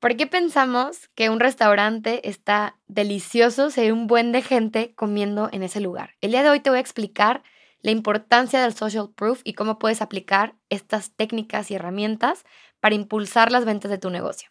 ¿Por qué pensamos que un restaurante está delicioso si hay un buen de gente comiendo en ese lugar? El día de hoy te voy a explicar la importancia del social proof y cómo puedes aplicar estas técnicas y herramientas para impulsar las ventas de tu negocio.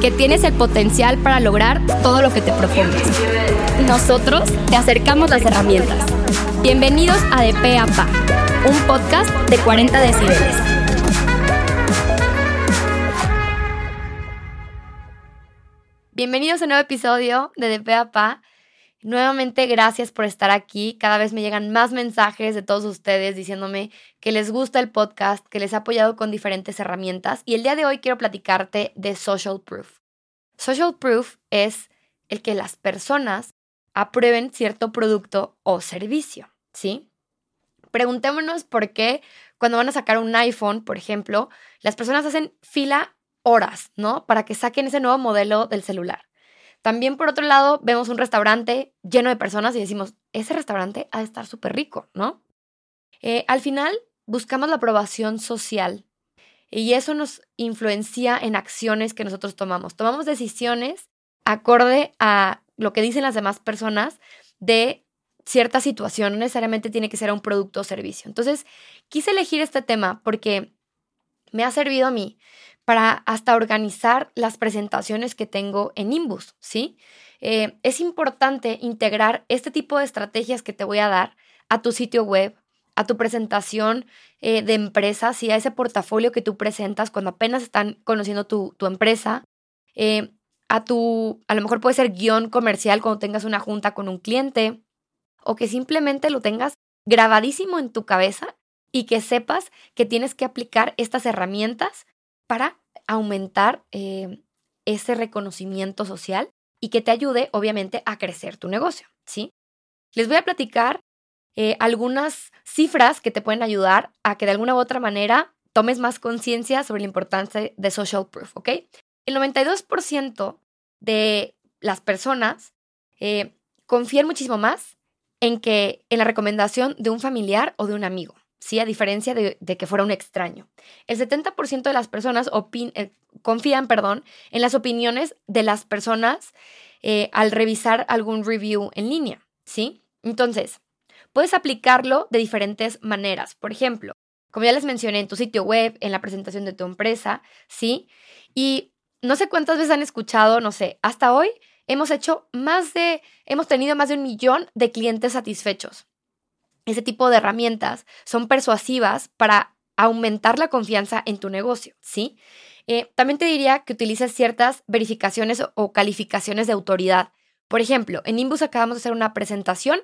que tienes el potencial para lograr todo lo que te propongas. Nosotros te acercamos las herramientas. Bienvenidos a De P Pa, un podcast de 40 decibeles. Bienvenidos a un nuevo episodio de De a Pa. Nuevamente, gracias por estar aquí. Cada vez me llegan más mensajes de todos ustedes diciéndome que les gusta el podcast, que les ha apoyado con diferentes herramientas. Y el día de hoy quiero platicarte de Social Proof. Social Proof es el que las personas aprueben cierto producto o servicio, ¿sí? Preguntémonos por qué cuando van a sacar un iPhone, por ejemplo, las personas hacen fila horas, ¿no? Para que saquen ese nuevo modelo del celular. También, por otro lado, vemos un restaurante lleno de personas y decimos, ese restaurante ha de estar súper rico, ¿no? Eh, al final, buscamos la aprobación social y eso nos influencia en acciones que nosotros tomamos. Tomamos decisiones acorde a lo que dicen las demás personas de cierta situación, no necesariamente tiene que ser un producto o servicio. Entonces, quise elegir este tema porque me ha servido a mí para hasta organizar las presentaciones que tengo en Imbus, ¿sí? Eh, es importante integrar este tipo de estrategias que te voy a dar a tu sitio web, a tu presentación eh, de empresa, ¿sí? a ese portafolio que tú presentas cuando apenas están conociendo tu, empresa, eh, a tu, a lo mejor puede ser guion comercial cuando tengas una junta con un cliente, o que simplemente lo tengas grabadísimo en tu cabeza y que sepas que tienes que aplicar estas herramientas para aumentar eh, ese reconocimiento social y que te ayude, obviamente, a crecer tu negocio, ¿sí? Les voy a platicar eh, algunas cifras que te pueden ayudar a que de alguna u otra manera tomes más conciencia sobre la importancia de social proof, ¿ok? El 92% de las personas eh, confían muchísimo más en que en la recomendación de un familiar o de un amigo. ¿Sí? A diferencia de, que fuera un extraño. El 70% de las personas eh, confían perdón, en las opiniones de las personas eh, al revisar algún review en línea, ¿sí? Entonces, puedes aplicarlo de diferentes maneras. Por ejemplo, como ya les mencioné, en tu sitio web, en la presentación de tu empresa, ¿sí? Y no sé cuántas veces han escuchado, no sé, hasta hoy hemos hecho más de, hemos tenido más de un millón de clientes satisfechos ese tipo de herramientas son persuasivas para aumentar la confianza en tu negocio, ¿sí? Eh, también te diría que utilices ciertas verificaciones o calificaciones de autoridad. Por ejemplo, en Imbus acabamos de hacer una presentación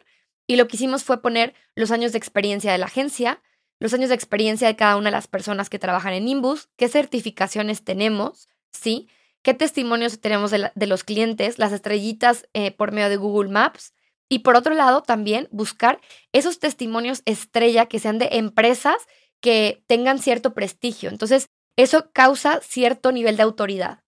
y lo que hicimos fue poner los años de experiencia de la agencia, los años de experiencia de cada una de las personas que trabajan en Imbus, qué certificaciones tenemos, ¿sí? ¿Qué testimonios tenemos de, los clientes, las estrellitas eh, por medio de Google Maps? Y por otro lado, también buscar esos testimonios estrella que sean de empresas que tengan cierto prestigio. Entonces, eso causa cierto nivel de autoridad.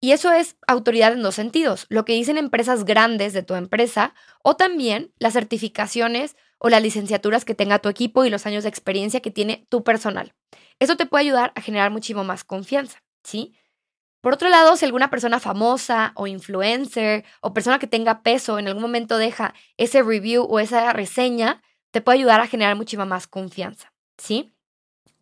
Y eso es autoridad en dos sentidos, lo que dicen empresas grandes de tu empresa o también las certificaciones o las licenciaturas que tenga tu equipo y los años de experiencia que tiene tu personal. Eso te puede ayudar a generar muchísimo más confianza, ¿sí? Por otro lado, si alguna persona famosa o influencer o persona que tenga peso en algún momento deja ese review o esa reseña, te puede ayudar a generar muchísima más confianza, ¿sí?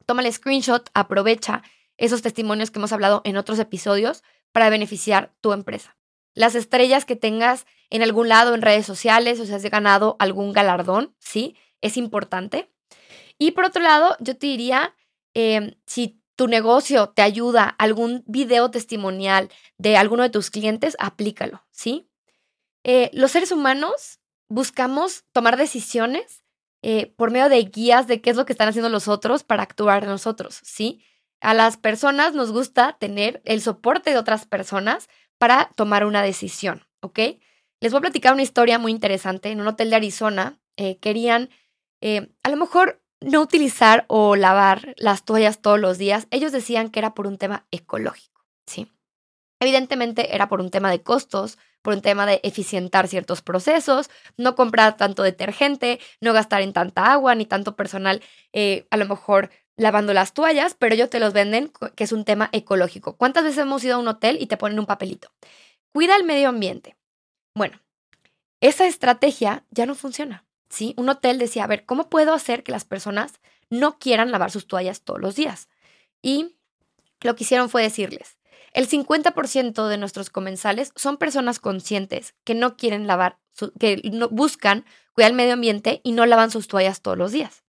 Toma el screenshot, aprovecha esos testimonios que hemos hablado en otros episodios para beneficiar tu empresa. Las estrellas que tengas en algún lado en redes sociales o si has ganado algún galardón, ¿sí? Es importante. Y por otro lado, yo te diría, eh, si tu negocio te ayuda, algún video testimonial de alguno de tus clientes, aplícalo, ¿sí? Eh, los seres humanos buscamos tomar decisiones eh, por medio de guías de qué es lo que están haciendo los otros para actuar nosotros, ¿sí? A las personas nos gusta tener el soporte de otras personas para tomar una decisión, ¿ok? Les voy a platicar una historia muy interesante. En un hotel de Arizona eh, querían a lo mejor no utilizar o lavar las toallas todos los días. Ellos decían que era por un tema ecológico, ¿sí? Evidentemente era por un tema de costos, por un tema de eficientar ciertos procesos, no comprar tanto detergente, no gastar en tanta agua ni tanto personal, eh, a lo mejor lavando las toallas, pero ellos te los venden que es un tema ecológico. ¿Cuántas veces hemos ido a un hotel y te ponen un papelito? Cuida el medio ambiente. Bueno, esa estrategia ya no funciona, ¿sí? Un hotel decía, a ver, ¿cómo puedo hacer que las personas no quieran lavar sus toallas todos los días? Y lo que hicieron fue decirles, el 50% de nuestros comensales son personas conscientes que no quieren lavar, que buscan cuidar el medio ambiente y no lavan sus toallas todos los días.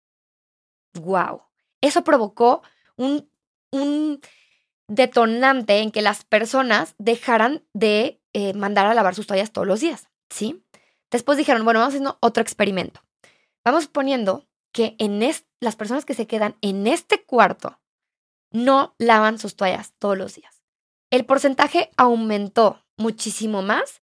¡Wow! Eso provocó un, un detonante en que las personas dejaran de eh, mandar a lavar sus toallas todos los días, ¿sí? Después dijeron, bueno, vamos haciendo otro experimento. Vamos poniendo que en las personas que se quedan en este cuarto no lavan sus toallas todos los días el porcentaje aumentó muchísimo más.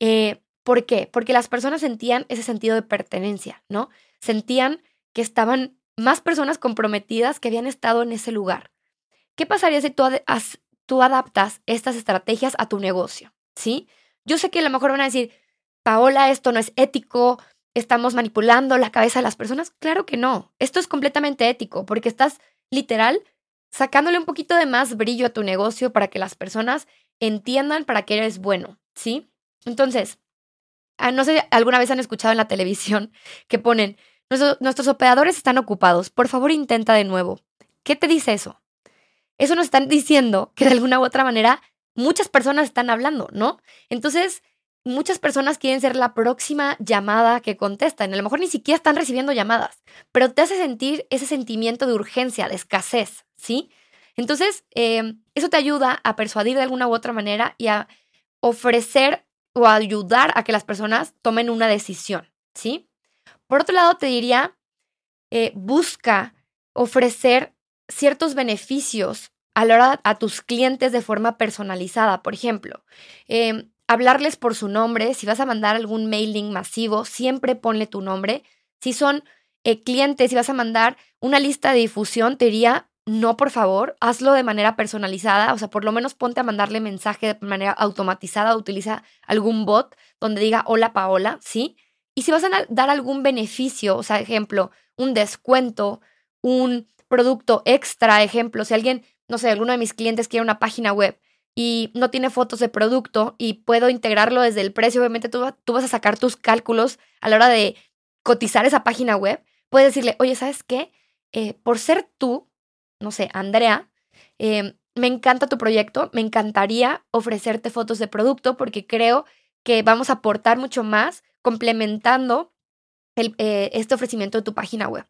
Eh, ¿Por qué? Porque las personas sentían ese sentido de pertenencia, ¿no? Sentían que estaban más personas comprometidas que habían estado en ese lugar. ¿Qué pasaría si tú, tú adaptas estas estrategias a tu negocio? ¿Sí? Yo sé que a lo mejor van a decir, Paola, esto no es ético, estamos manipulando la cabeza de las personas. Claro que no. Esto es completamente ético porque estás literal sacándole un poquito de más brillo a tu negocio para que las personas entiendan para qué eres bueno, ¿sí? Entonces, ah, no sé, alguna vez han escuchado en la televisión que ponen, nuestros operadores están ocupados, por favor intenta de nuevo. ¿Qué te dice eso? Eso nos están diciendo que de alguna u otra manera muchas personas están hablando, ¿no? Entonces, muchas personas quieren ser la próxima llamada que contestan. A lo mejor ni siquiera están recibiendo llamadas, pero te hace sentir ese sentimiento de urgencia, de escasez, ¿sí? Entonces, em, eso te ayuda a persuadir de alguna u otra manera y a ofrecer o ayudar a que las personas tomen una decisión, ¿sí? Por otro lado, te diría, eh, busca ofrecer ciertos beneficios a la hora a tus clientes de forma personalizada. Por ejemplo, em, hablarles por su nombre. Si vas a mandar algún mailing masivo, siempre ponle tu nombre. Si son eh, clientes, si vas a mandar una lista de difusión, te diría, no, por favor, hazlo de manera personalizada, o sea, por lo menos ponte a mandarle mensaje de manera automatizada, utiliza algún bot donde diga hola Paola, ¿sí? Y si vas a dar algún beneficio, o sea, ejemplo, un descuento, un producto extra, ejemplo, si alguien, no sé, alguno de mis clientes quiere una página web y no tiene fotos de producto y puedo integrarlo desde el precio, obviamente tú, tú vas a sacar tus cálculos a la hora de cotizar esa página web, puedes decirle, oye, ¿sabes qué? Eh, por ser tú, no sé, Andrea, em, me encanta tu proyecto, me encantaría ofrecerte fotos de producto porque creo que vamos a aportar mucho más complementando eh, este ofrecimiento de tu página web.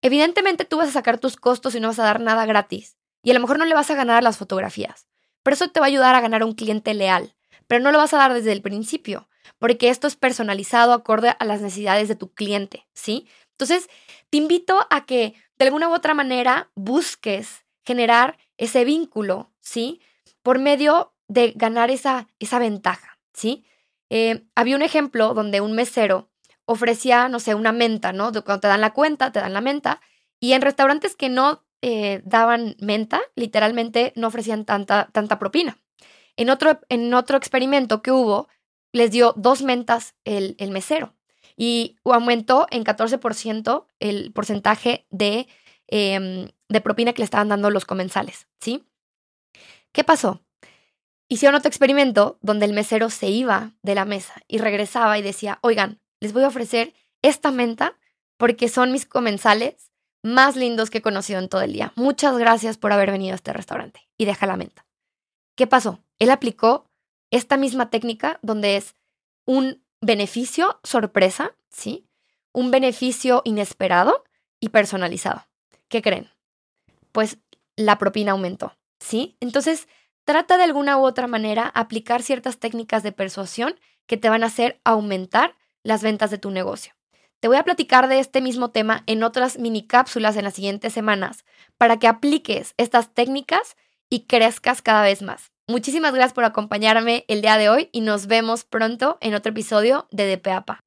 Evidentemente tú vas a sacar tus costos y no vas a dar nada gratis y a lo mejor no le vas a ganar las fotografías, pero eso te va a ayudar a ganar un cliente leal, pero no lo vas a dar desde el principio porque esto es personalizado acorde a las necesidades de tu cliente, ¿sí? Entonces, te invito a que de alguna u otra manera busques generar ese vínculo, ¿sí? Por medio de ganar esa, esa ventaja, ¿sí? Eh, había un ejemplo donde un mesero ofrecía, no sé, una menta, ¿no? Cuando te dan la cuenta, te dan la menta, y en restaurantes que no eh, daban menta, literalmente no ofrecían tanta, tanta propina. En otro, en otro experimento que hubo, les dio dos mentas el, el mesero y aumentó en 14% el porcentaje de, em, de propina que le estaban dando los comensales, ¿sí? ¿Qué pasó? Hicieron otro experimento donde el mesero se iba de la mesa y regresaba y decía, oigan, les voy a ofrecer esta menta porque son mis comensales más lindos que he conocido en todo el día. Muchas gracias por haber venido a este restaurante. Y deja la menta. ¿Qué pasó? Él aplicó esta misma técnica donde es un beneficio sorpresa, ¿sí? Un beneficio inesperado y personalizado. ¿Qué creen? Pues la propina aumentó, ¿sí? Entonces, trata de alguna u otra manera aplicar ciertas técnicas de persuasión que te van a hacer aumentar las ventas de tu negocio. Te voy a platicar de este mismo tema en otras mini cápsulas en las siguientes semanas para que apliques estas técnicas y crezcas cada vez más. Muchísimas gracias por acompañarme el día de hoy y nos vemos pronto en otro episodio de DPAPA.